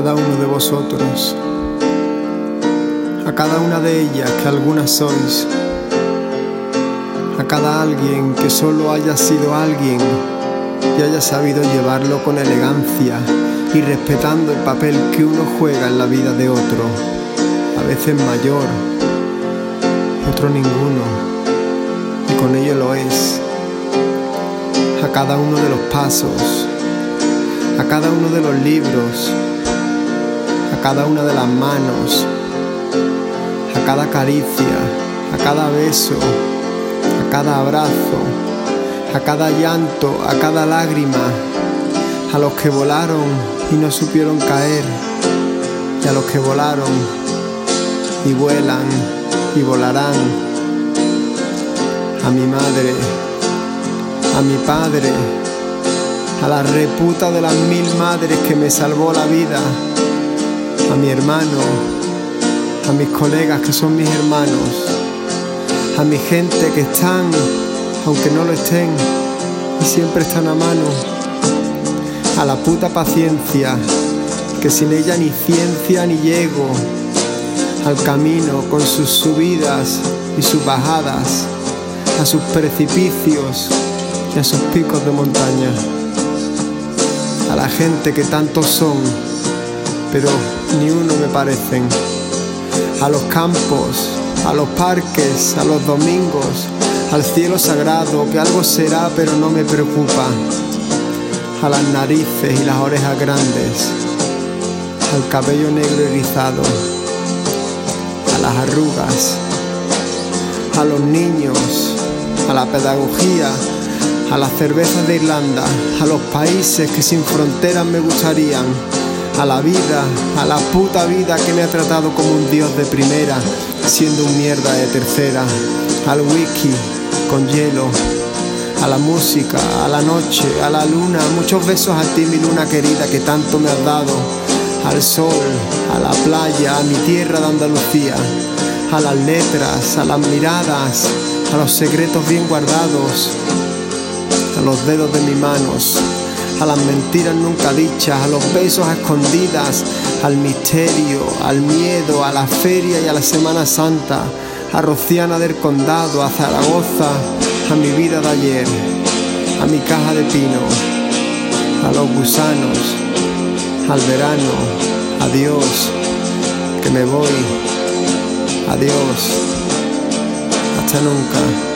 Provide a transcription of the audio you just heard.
vosotros, a cada una de ellas que algunas sois, a cada alguien que solo haya sido alguien y haya sabido llevarlo con elegancia y respetando el papel que uno juega en la vida de otro, a veces mayor, otro ninguno, y con ello lo es, a cada uno de los pasos, a cada uno de los libros, cada una de las manos, a cada caricia, a cada beso, a cada abrazo, a cada llanto, a cada lágrima, a los que volaron y no supieron caer, y a los que volaron y vuelan y volarán, a mi madre, a mi padre, a la reputa de las mil madres que me salvó la vida, a mi hermano, a mis colegas que son mis hermanos, a mi gente que están, aunque no lo estén, y siempre están a mano, a la puta paciencia, que sin ella ni ciencia ni llego, al camino con sus subidas y sus bajadas, a sus precipicios y a sus picos de montaña. A la gente que tantos son, pero ni uno me parecen, a los campos, a los parques, a los domingos, al cielo sagrado, que algo será pero no me preocupa, a las narices y las orejas grandes, al cabello negro erizado, a las arrugas, a los niños, a la pedagogía, a las cervezas de Irlanda, a los países que sin fronteras me gustarían, a la vida, a la puta vida que me ha tratado como un dios de primera, siendo un mierda de tercera, al wiki con hielo, a la música, a la noche, a la luna, muchos besos a ti mi luna querida que tanto me has dado, al sol, a la playa, a mi tierra de Andalucía, a las letras, a las miradas, a los secretos bien guardados, a los dedos de mis manos, a las mentiras nunca dichas, a los besos a escondidas, al misterio, al miedo, a la feria y a la Semana Santa, a Rociana del Condado, a Zaragoza, a mi vida de ayer, a mi caja de pino, a los gusanos, al verano, adiós, que me voy, adiós, hasta nunca.